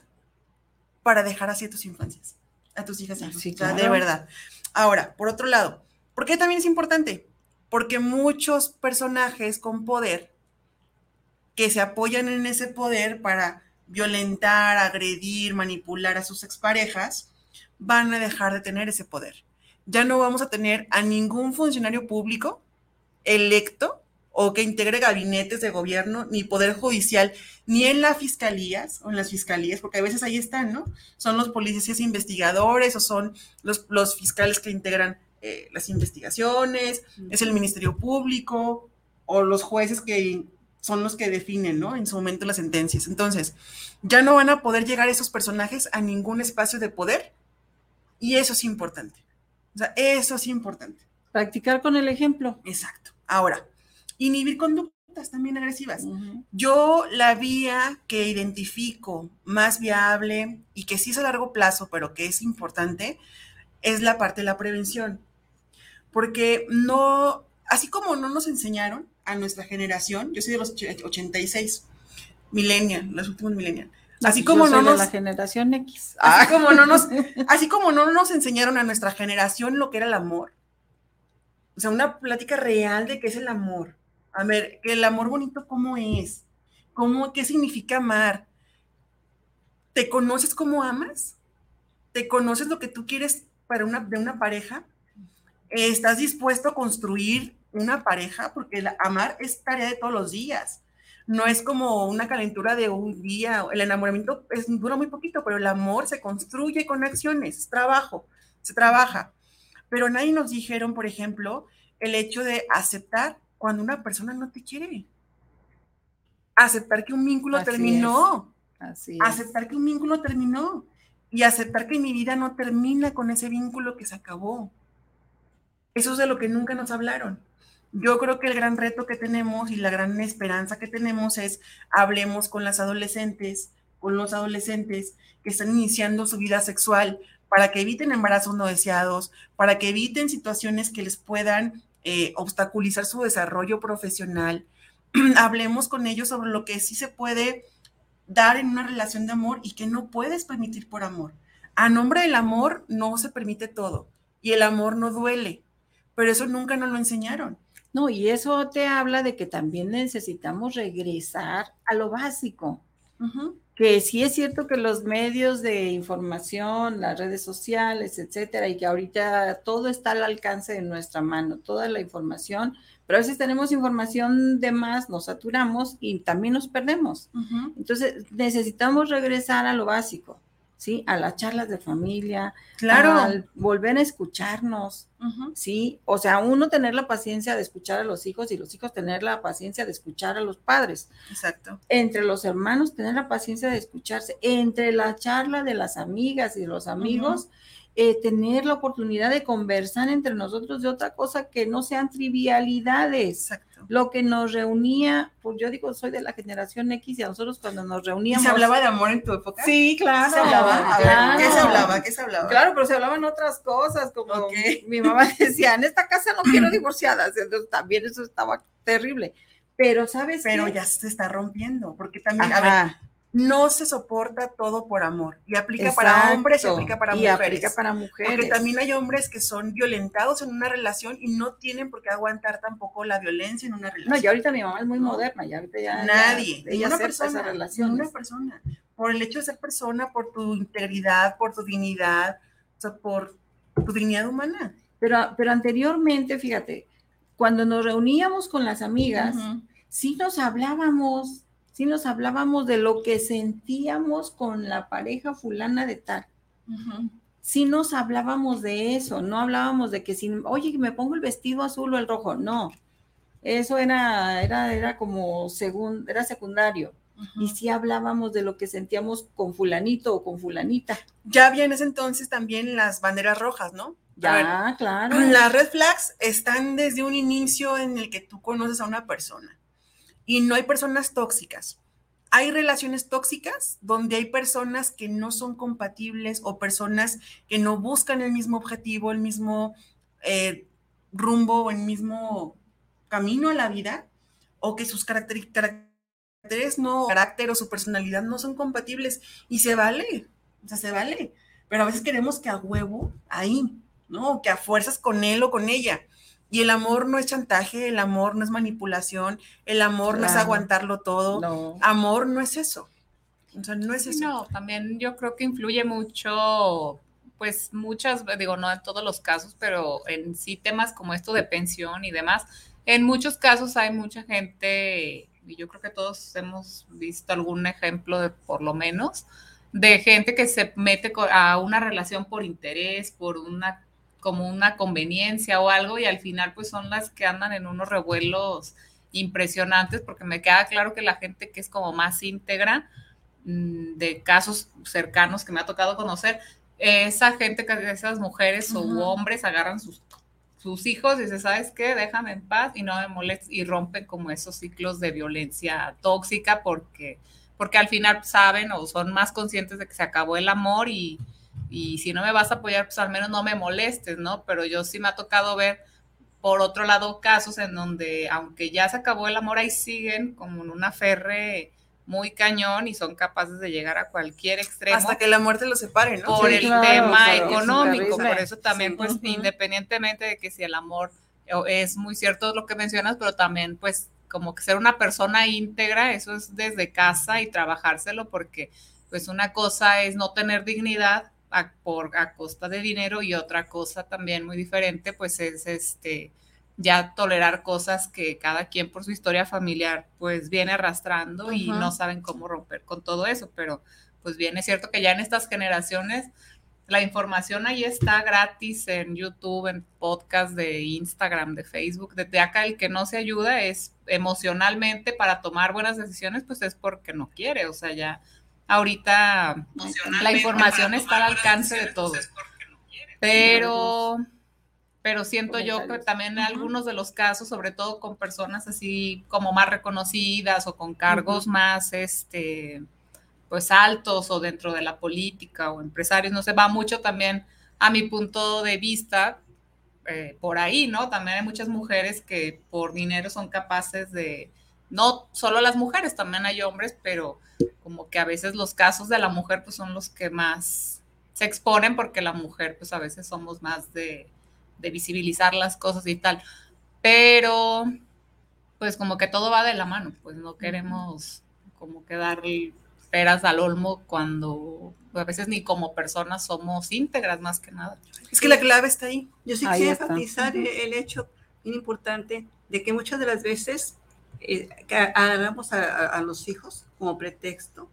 para dejar así a tus infancias. a tus hijas. Sí, O sea, de claro. verdad. Ahora, por otro lado, ¿por qué también es importante? Porque muchos personajes con poder que se apoyan en ese poder para violentar, agredir, manipular a sus exparejas, van a dejar de tener ese poder. Ya no vamos a tener a ningún funcionario público electo o que integre gabinetes de gobierno, ni poder judicial, ni en las fiscalías o en las fiscalías, porque a veces ahí están, ¿no? Son los policías investigadores o son los, los fiscales que integran eh, las investigaciones, es el Ministerio Público o los jueces que son los que definen, ¿no? En su momento las sentencias. Entonces, ya no van a poder llegar esos personajes a ningún espacio de poder y eso es importante. O sea, eso es importante. Practicar con el ejemplo. Exacto. Ahora, inhibir conductas también agresivas. Yo la vía que identifico más viable y que sí es a largo plazo, pero que es importante, es la parte de la prevención. Porque no, así como no nos enseñaron a nuestra generación, yo soy de los och- 86, millennial, los últimos millennial. Así Yo como soy no de nos, la generación X. así como no nos, así como no nos enseñaron a nuestra generación lo que era el amor. O sea, una plática real de qué es el amor. A ver, que el amor bonito cómo es, cómo, qué significa amar. ¿Te conoces cómo amas? ¿Te conoces lo que tú quieres para una, de una pareja? ¿Estás dispuesto a construir una pareja? Porque el amar es tarea de todos los días. No es como una calentura de un día. El enamoramiento es, dura muy poquito, pero el amor se construye con acciones, es trabajo, se trabaja. Pero nadie nos dijeron, por ejemplo, el hecho de aceptar cuando una persona no te quiere. Aceptar que un vínculo Así terminó. Así es. Aceptar que un vínculo terminó. Y aceptar que mi vida no termina con ese vínculo que se acabó. Eso es de lo que nunca nos hablaron. Yo creo que el gran reto que tenemos y la gran esperanza que tenemos es hablemos con las adolescentes, con los adolescentes que están iniciando su vida sexual para que eviten embarazos no deseados, para que eviten situaciones que les puedan eh, obstaculizar su desarrollo profesional. hablemos con ellos sobre lo que sí se puede dar en una relación de amor y que no puedes permitir por amor. A nombre del amor no se permite todo y el amor no duele, pero eso nunca nos lo enseñaron. No, y eso te habla de que también necesitamos regresar a lo básico. Que sí es cierto que los medios de información, las redes sociales, etcétera, y que ahorita todo está al alcance de nuestra mano, toda la información, pero a veces tenemos información de más, nos saturamos y también nos perdemos. Entonces, necesitamos regresar a lo básico, ¿sí? A las charlas de familia, Claro. al volver a escucharnos. ¿sí? O sea, uno tener la paciencia de escuchar a los hijos y los hijos tener la paciencia de escuchar a los padres. Exacto. Entre los hermanos tener la paciencia de escucharse. Entre la charla de las amigas y de los amigos, eh, tener la oportunidad de conversar entre nosotros de otra cosa que no sean trivialidades. Exacto. Lo que nos reunía, pues yo digo, soy de la generación X y a nosotros cuando nos ¿Y reuníamos. se hablaba de amor en tu época? Sí, claro. ¿Se hablaba? Ver, ¿Qué se claro. hablaba? ¿Qué se hablaba? Claro, pero se hablaban otras cosas, como Ok. mi mamá decía, en esta casa no quiero divorciadas, entonces también eso estaba terrible. Pero, ¿sabes Pero qué? ya se está rompiendo, porque también, a ver, Ajá, no se soporta todo por amor. Y aplica para hombres y aplica para y mujeres. aplica para mujeres. Porque también hay hombres que son violentados en una relación y no tienen por qué aguantar tampoco la violencia en una No, relación. y ahorita mi mamá es muy No. moderna, ya ahorita ya. Nadie, ya- acepta persona, ninguna persona. Por el hecho de ser persona, por tu integridad, por tu dignidad, o sea, por tu dignidad humana. Pero, pero anteriormente, fíjate, cuando nos reuníamos con las amigas, Ujú. sí nos hablábamos, sí nos hablábamos de lo que sentíamos con la pareja fulana de tal. Ujú. sí nos hablábamos de eso, no hablábamos de que si, oye, me pongo el vestido azul o el rojo, no. Eso era, era, era como segun, era secundario. Y sí hablábamos de lo que sentíamos con fulanito o con fulanita. Ya había en ese entonces también las banderas rojas, ¿no? Ver, Ya, claro. Las red flags están desde un inicio en el que tú conoces a una persona y no hay personas tóxicas. Hay relaciones tóxicas donde hay personas que no son compatibles o personas que no buscan el mismo objetivo, el mismo eh, rumbo o el mismo camino a la vida o que sus caracteres no, carácter o su personalidad no son compatibles y se vale, o sea, se vale. pero a veces queremos que a huevo ahí, ¿no? Que a fuerzas con él o con ella. Y el amor no es chantaje, el amor no es manipulación, el amor no es aguantarlo todo. No. Amor no es eso. O sea, no es eso. No, también yo creo que influye mucho, pues muchas, digo, no en todos los casos, pero en sí temas como esto de pensión y demás. En muchos casos hay mucha gente, y yo creo que todos hemos visto algún ejemplo de por lo menos, de gente que se mete a una relación por interés, por una como una conveniencia o algo y al final pues son las que andan en unos revuelos impresionantes porque me queda claro que la gente que es como más íntegra mm, de casos cercanos que me ha tocado conocer, esa gente, que- esas mujeres o hombres agarran sus, sus hijos y dicen, ¿sabes qué? Déjame en paz y no me molestes y rompen como esos ciclos de violencia tóxica porque, porque al final saben o son más conscientes de que se acabó el amor y, y si no me vas a apoyar, pues al menos no me molestes, ¿no? Pero yo sí me ha tocado ver, por otro lado, casos en donde, aunque ya se acabó el amor, ahí siguen como en una ferre muy cañón y son capaces de llegar a cualquier extremo Hasta que la muerte los separe, ¿no? por Sí, el claro, tema es económico. Por eso también, Sí. pues, Ujú. independientemente de que si el amor es muy cierto lo que mencionas, pero también, pues, como que ser una persona íntegra, eso es desde casa y trabajárselo, porque, pues, una cosa es no tener dignidad a, por, a costa de dinero y otra cosa también muy diferente, pues, es este ya tolerar cosas que cada quien por su historia familiar pues viene arrastrando y no saben cómo romper con todo eso, pero pues bien es cierto que ya en estas generaciones la información ahí está gratis en YouTube, en podcast de Instagram, de Facebook. Desde acá el que no se ayuda es emocionalmente para tomar buenas decisiones, pues es porque no quiere. O sea, ya ahorita la información está al alcance de todos. Pero, pero siento yo que también en algunos de los casos, sobre todo con personas así como más reconocidas o con cargos más, este, pues altos o dentro de la política o empresarios, no sé, va mucho también a mi punto de vista eh, por ahí, ¿no? También hay muchas mujeres que por dinero son capaces de, no solo las mujeres, también hay hombres, pero como que a veces los casos de la mujer pues son los que más se exponen porque la mujer pues a veces somos más de, de visibilizar las cosas y tal, pero pues como que todo va de la mano, pues no queremos como que darle peras al olmo cuando a veces ni como personas somos íntegras más que nada. Es que la clave está ahí. Yo sí Ahí quisiera está. enfatizar el, el hecho bien importante de que muchas de las veces eh, que a- a los hijos como pretexto,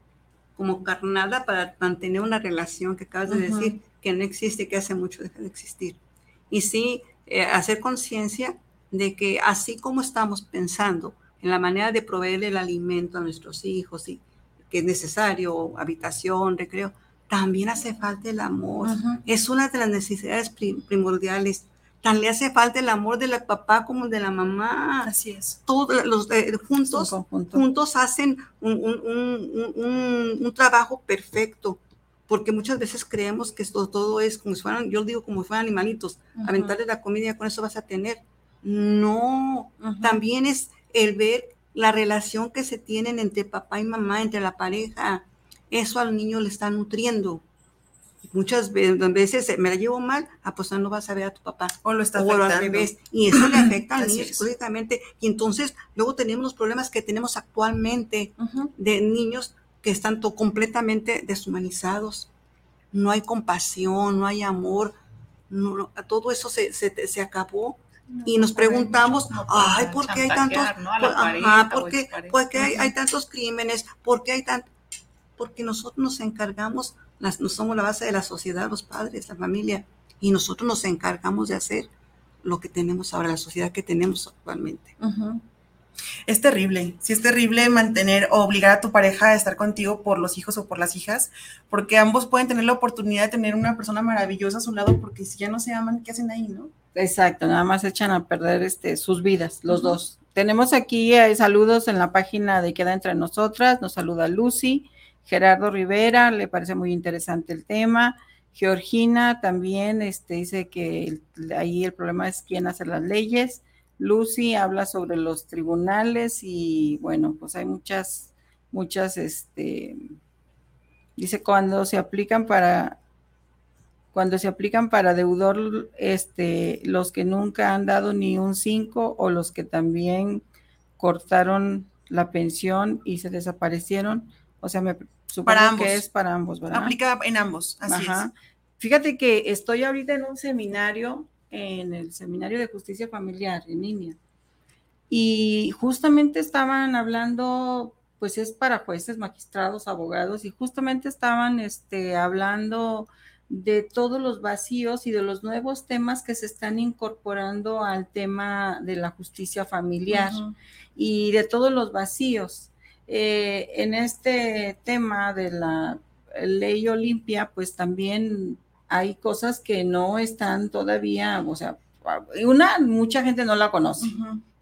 como carnada para mantener una relación que acabas de decir que no existe, que hace mucho deja de existir. Y sí, eh, hacer conciencia de que así como estamos pensando en la manera de proveer el alimento a nuestros hijos y que es necesario, habitación, recreo, también hace falta el amor es una de las necesidades pri- primordiales. Tan le hace falta el amor del papá como el de la mamá. Así es. Todos los eh, juntos, juntos hacen un, un- un- un- trabajo perfecto. Porque muchas veces creemos que esto todo es como si fueran, yo digo como si fueran animalitos, aventarle la comida con eso vas a tener. No, también es el ver la relación que se tienen entre papá y mamá, entre la pareja. Eso al niño le está nutriendo. Muchas ve- veces me la llevo mal, ah, pues no vas a ver a tu papá. O lo está O al afectando. revés. Y eso le afecta al niño psicológicamente. Y entonces luego tenemos los problemas que tenemos actualmente Ujú. de niños que están completamente deshumanizados. No hay compasión, no hay amor. no- no, todo eso se, se, se acabó. Y nos preguntamos, ay, ¿por qué hay tantos, ¿no? Ajá, ¿por qué, hay, hay tantos crímenes? ¿Por qué hay tan...? Porque nosotros nos encargamos, las, no somos la base de la sociedad, los padres, la familia, y nosotros nos encargamos de hacer lo que tenemos ahora, la sociedad que tenemos actualmente. Es terrible, sí es terrible mantener o obligar a tu pareja a estar contigo por los hijos o por las hijas, porque ambos pueden tener la oportunidad de tener una persona maravillosa a su lado, porque si ya no se aman, ¿qué hacen ahí, no? Exacto, nada más echan a perder este, sus vidas, los dos. Tenemos aquí eh, saludos en la página de Queda Entre Nosotras, nos saluda Lucy, Gerardo Rivera, le parece muy interesante el tema. Georgina también este, dice que ahí el problema es quién hace las leyes. Lucy habla sobre los tribunales y bueno, pues hay muchas, muchas, este, dice cuando se aplican para cuando se aplican para deudor, este, los que nunca han dado ni un 5 o los que también cortaron la pensión y se desaparecieron. O sea, me supongo Para ambos. que es para ambos, ¿verdad? Aplica en ambos, así Ajá. Fíjate que estoy ahorita en un seminario, en el seminario de justicia familiar en línea, y justamente estaban hablando, pues es para jueces, magistrados, abogados, y justamente estaban este, hablando de todos los vacíos y de los nuevos temas que se están incorporando al tema de la justicia familiar y de todos los vacíos. Eh, en este tema de la ley Olimpia, pues también hay cosas que no están todavía, o sea, una, mucha gente no la conoce.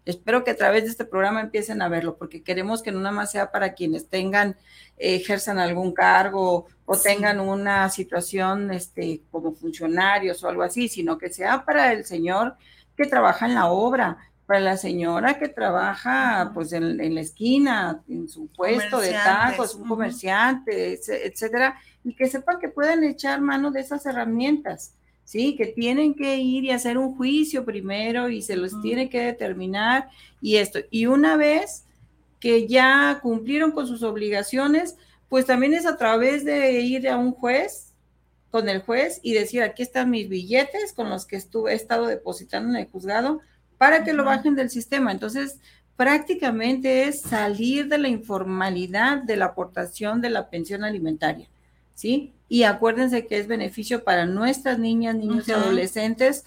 Espero que a través de este programa empiecen a verlo, porque queremos que no nada más sea para quienes tengan, ejerzan algún cargo o Sí. tengan una situación este, como funcionarios o algo así, sino que sea para el señor que trabaja en la obra, para la señora que trabaja pues en, en la esquina, en su puesto de tacos, un comerciante, etcétera, y que sepan que pueden echar mano de esas herramientas. Sí, que tienen que ir y hacer un juicio primero y se los tiene que determinar y esto. Y una vez que ya cumplieron con sus obligaciones, pues también es a través de ir a un juez, con el juez y decir, aquí están mis billetes con los que estuve, he estado depositando en el juzgado para que lo bajen del sistema. Entonces, prácticamente es salir de la informalidad de la aportación de la pensión alimentaria, ¿sí? Y acuérdense que es beneficio para nuestras niñas, niños y adolescentes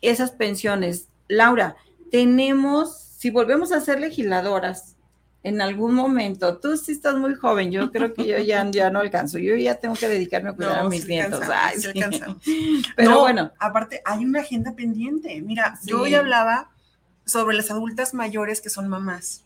esas pensiones. Laura, tenemos, si volvemos a ser legisladoras en algún momento, tú sí estás muy joven, yo creo que yo ya, ya no alcanzo, yo ya tengo que dedicarme a cuidar a mis nietos. Ay, sí. Pero No, bueno, Aparte, hay una agenda pendiente. Mira, yo hoy hablaba sobre las adultas mayores que son mamás.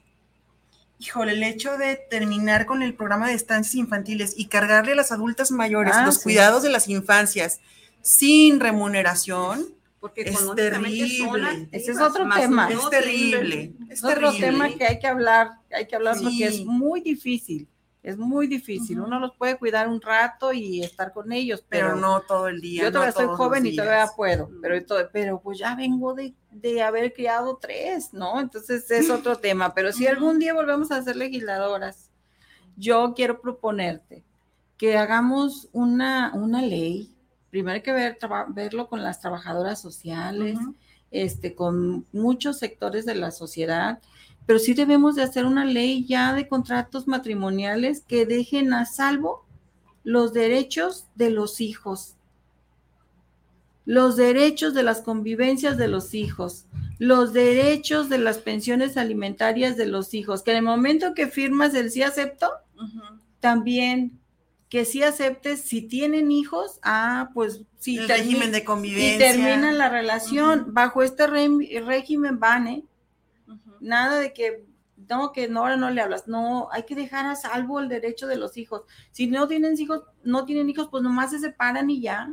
Híjole, el hecho de terminar con el programa de estancias infantiles y cargarle a las adultas mayores Ah, los sí. cuidados de las infancias sin remuneración, Porque Es económicamente son Ese es otro tema. es terrible. Es otro terrible. tema que hay que hablar, hay que hablar Sí. porque es muy difícil, es muy difícil. Ujú. Uno los puede cuidar un rato y estar con ellos, pero, pero no todo el día. yo todavía no soy joven y todavía puedo, pero, pero pues ya vengo de, de haber criado tres, ¿no? Entonces es otro tema, pero si algún día volvemos a ser legisladoras, yo quiero proponerte que hagamos una, una ley, primero hay que ver, verlo con las trabajadoras sociales, este, con muchos sectores de la sociedad, pero sí debemos de hacer una ley ya de contratos matrimoniales que dejen a salvo los derechos de los hijos, los derechos de las convivencias de los hijos, los derechos de las pensiones alimentarias de los hijos, que en el momento que firmas el sí acepto, también que sí aceptes si tienen hijos, ah, pues sí, el régimen de y convivencia. termina la relación bajo este régimen van, ¿eh? Nada de que no, que no, ahora no le hablas. No, hay que dejar a salvo el derecho de los hijos. Si no tienen hijos, no tienen hijos, pues nomás se separan y ya.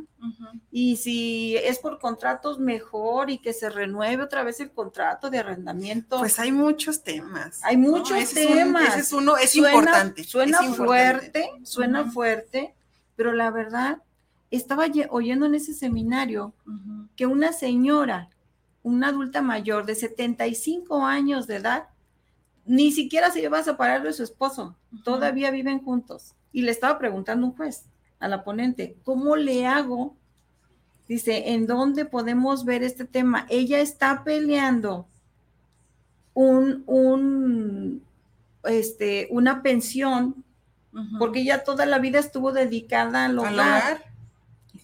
Y si es por contratos, mejor y que se renueve otra vez el contrato de arrendamiento. Pues hay muchos temas. Hay ¿no? muchos Ese es un- temas. ese es uno, es Suena- importante. Suena es importante. fuerte, suena fuerte, pero la verdad, estaba ye- oyendo en ese seminario que una señora, una adulta mayor de 75 años de edad, ni siquiera se iba a separar de su esposo, todavía viven juntos. Y le estaba preguntando un juez a la ponente, ¿cómo le hago? Dice, ¿en dónde podemos ver este tema? Ella está peleando un, un, este, una pensión, porque ella toda la vida estuvo dedicada al hogar.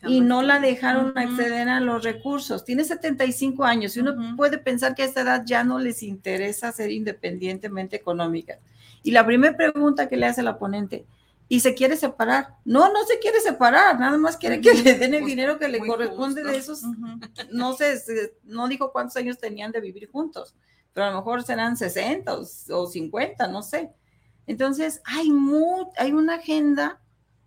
Y no la dejaron Ujú. acceder a los recursos. Tiene 75 años y uno puede pensar que a esta edad ya no les interesa ser independientemente económica. Y la primera pregunta que le hace la ponente, ¿y se quiere separar? No, no se quiere separar, nada más quiere que le den el dinero que le muy corresponde justo. de esos, no sé, no dijo cuántos años tenían de vivir juntos, pero a lo mejor serán 60 o, o 50, no sé. Entonces, hay, mu- hay una agenda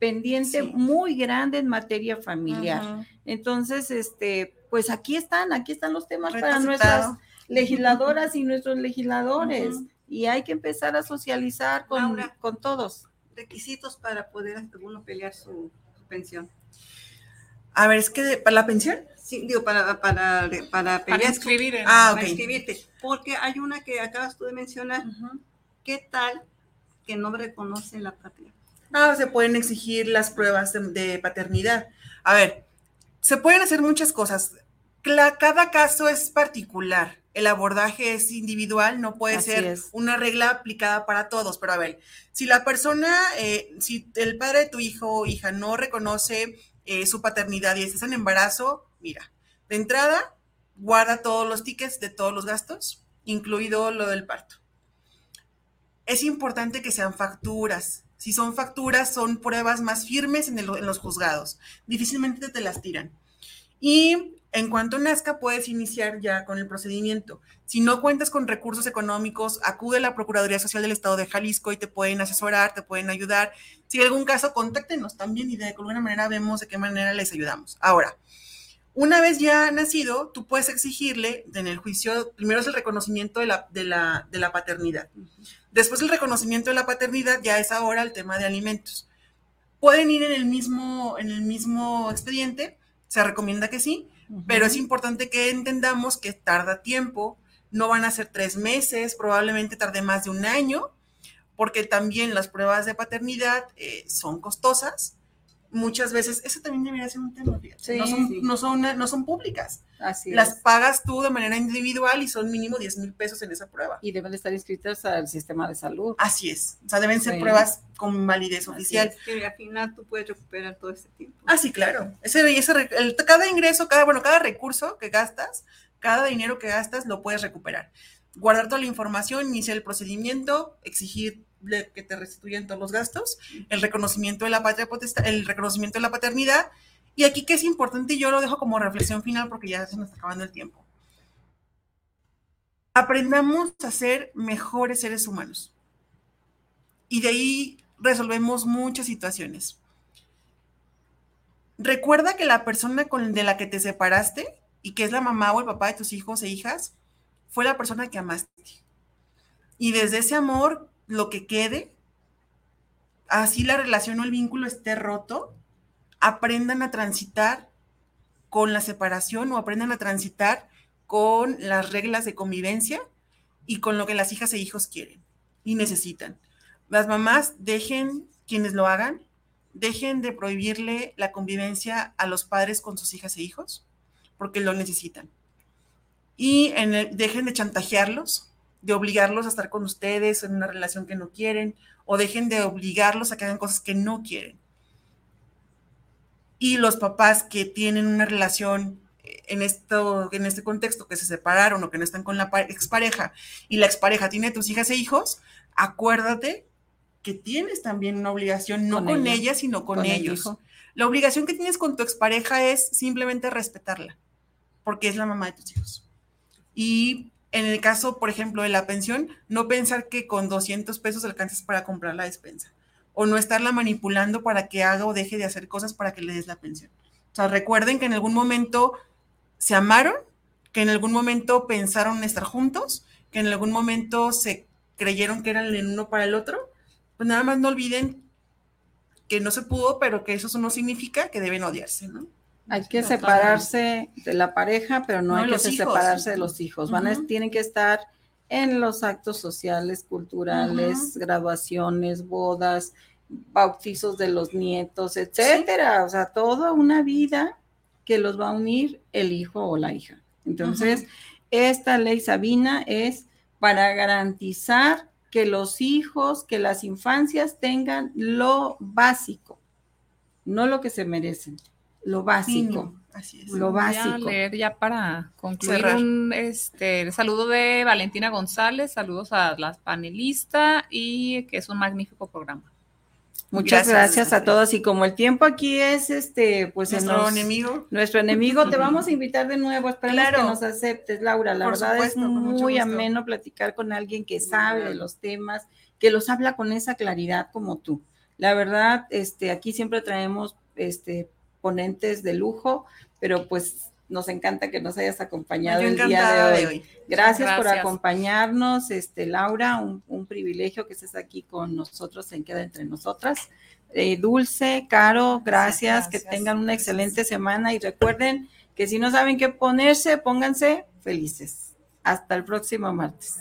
pendiente Sí. muy grande en materia familiar. Entonces, este, pues aquí están, aquí están los temas Reto para aceptado. nuestras legisladoras y nuestros legisladores. Y hay que empezar a socializar con, Laura. con todos. Requisitos para poder uno pelear su, su pensión. A ver, es que para la pensión. Sí, digo, para, para, para, Para inscribir en- Ah, para ok. inscribirte. Porque hay una que acabas tú de mencionar. ¿Qué tal que no reconoce la patria? Ah, se pueden exigir las pruebas de, de paternidad. A ver, se pueden hacer muchas cosas. Cada caso es particular. El abordaje es individual, no puede Así ser es. una regla aplicada para todos. Pero a ver, si la persona, eh, si el padre de tu hijo o hija no reconoce eh, su paternidad y estás en embarazo, mira, de entrada, guarda todos los tickets de todos los gastos, incluido lo del parto es importante que sean facturas. Si son facturas, son pruebas más firmes en, los juzgados. Difícilmente te las tiran. Y en cuanto nazca, puedes iniciar ya con el procedimiento. Si no cuentas con recursos económicos, acude a la Procuraduría Social del Estado de Jalisco y te pueden asesorar, te pueden ayudar. Si hay algún caso, contáctenos también y de alguna manera vemos de qué manera les ayudamos. Ahora, una vez ya nacido, tú puedes exigirle en el juicio, primero es el reconocimiento de la, de la, de la paternidad. Después el reconocimiento de la paternidad ya es ahora el tema de alimentos. Pueden ir en el mismo, en el mismo expediente, se recomienda que sí, pero es importante que entendamos que tarda tiempo, no van a ser tres meses, probablemente tarde más de un año, porque también las pruebas de paternidad eh, son costosas. Muchas veces, eso también debería ser un tema, Sí, no, son, sí. no, son, no son públicas. Así Las es. pagas tú de manera individual y son mínimo 10 mil pesos en esa prueba. Y deben de estar inscritas al sistema de salud. Así es. O sea, deben ser Sí. pruebas con validez Así oficial. es, que al final tú puedes recuperar todo ese tiempo. Ah, sí, claro. Ese, y ese re- el- cada ingreso, cada, bueno, cada recurso que gastas, cada dinero que gastas, lo puedes recuperar. Guardar toda la información, iniciar el procedimiento, exigirle que te restituyan todos los gastos, el reconocimiento de la patria potestad, el reconocimiento de la paternidad. Y aquí que es importante, y yo lo dejo como reflexión final porque ya se nos está acabando el tiempo. Aprendamos a ser mejores seres humanos. Y de ahí resolvemos muchas situaciones. Recuerda que la persona con, de la que te separaste y que es la mamá o el papá de tus hijos e hijas fue la persona que amaste. Y desde ese amor, lo que quede, así la relación o el vínculo esté roto, aprendan a transitar con la separación o aprendan a transitar con las reglas de convivencia y con lo que las hijas e hijos quieren y necesitan. Las mamás dejen quienes lo hagan, dejen de prohibirle la convivencia a los padres con sus hijas e hijos, porque lo necesitan. Y en el- dejen de chantajearlos, de obligarlos a estar con ustedes en una relación que no quieren, o dejen de obligarlos a que hagan cosas que no quieren. Y los papás que tienen una relación en, esto, en este contexto, que se separaron o que no están con la pa- expareja, y la expareja tiene tus hijas e hijos, acuérdate que tienes también una obligación, no Con con, ella, ella, sino con, con el ellos. La obligación que tienes con tu expareja es simplemente respetarla, porque es la mamá de tus hijos. Y en el caso, por ejemplo, de la pensión, no pensar que con 200 pesos alcanzas para comprar la despensa, o no estarla manipulando para que haga o deje de hacer cosas para que le des la pensión. O sea, recuerden que en algún momento se amaron, que en algún momento pensaron en estar juntos, que en algún momento se creyeron que eran el uno para el otro, pues nada más no olviden que no se pudo, pero que eso no significa que deben odiarse, ¿no? Hay que separarse de la pareja, pero no, No hay que separarse de los hijos. Van a, tienen que estar en los actos sociales, culturales, graduaciones, bodas, bautizos de los nietos, etcétera. O sea, toda una vida que los va a unir el hijo o la hija. Entonces, esta ley Sabina es para garantizar que los hijos, que las infancias tengan lo básico, no lo que se merecen, lo básico. Así es. Lo Voy a básico. leer ya para concluir Cerrar. un este, saludo de Valentina González, saludos a las panelistas y que es un magnífico programa. Muchas Gracias. gracias, a todos. Y como el tiempo aquí es este, pues Nuestro nos- enemigo. nuestro enemigo, te vamos a invitar de nuevo. Esperamos Claro. que nos aceptes, Laura. La Por verdad supuesto, es muy ameno platicar con alguien que sabe de los temas, que los habla con esa claridad como tú. La verdad, este, aquí siempre traemos este, ponentes de lujo, pero pues nos encanta que nos hayas acompañado Yo el día de de hoy. Gracias, por acompañarnos, este, Laura, un, un privilegio que estés aquí con nosotros en Queda Entre Nosotras. Eh, Dulce, Caro, gracias, que tengan una excelente semana y recuerden que si no saben qué ponerse, pónganse felices. Hasta el próximo martes.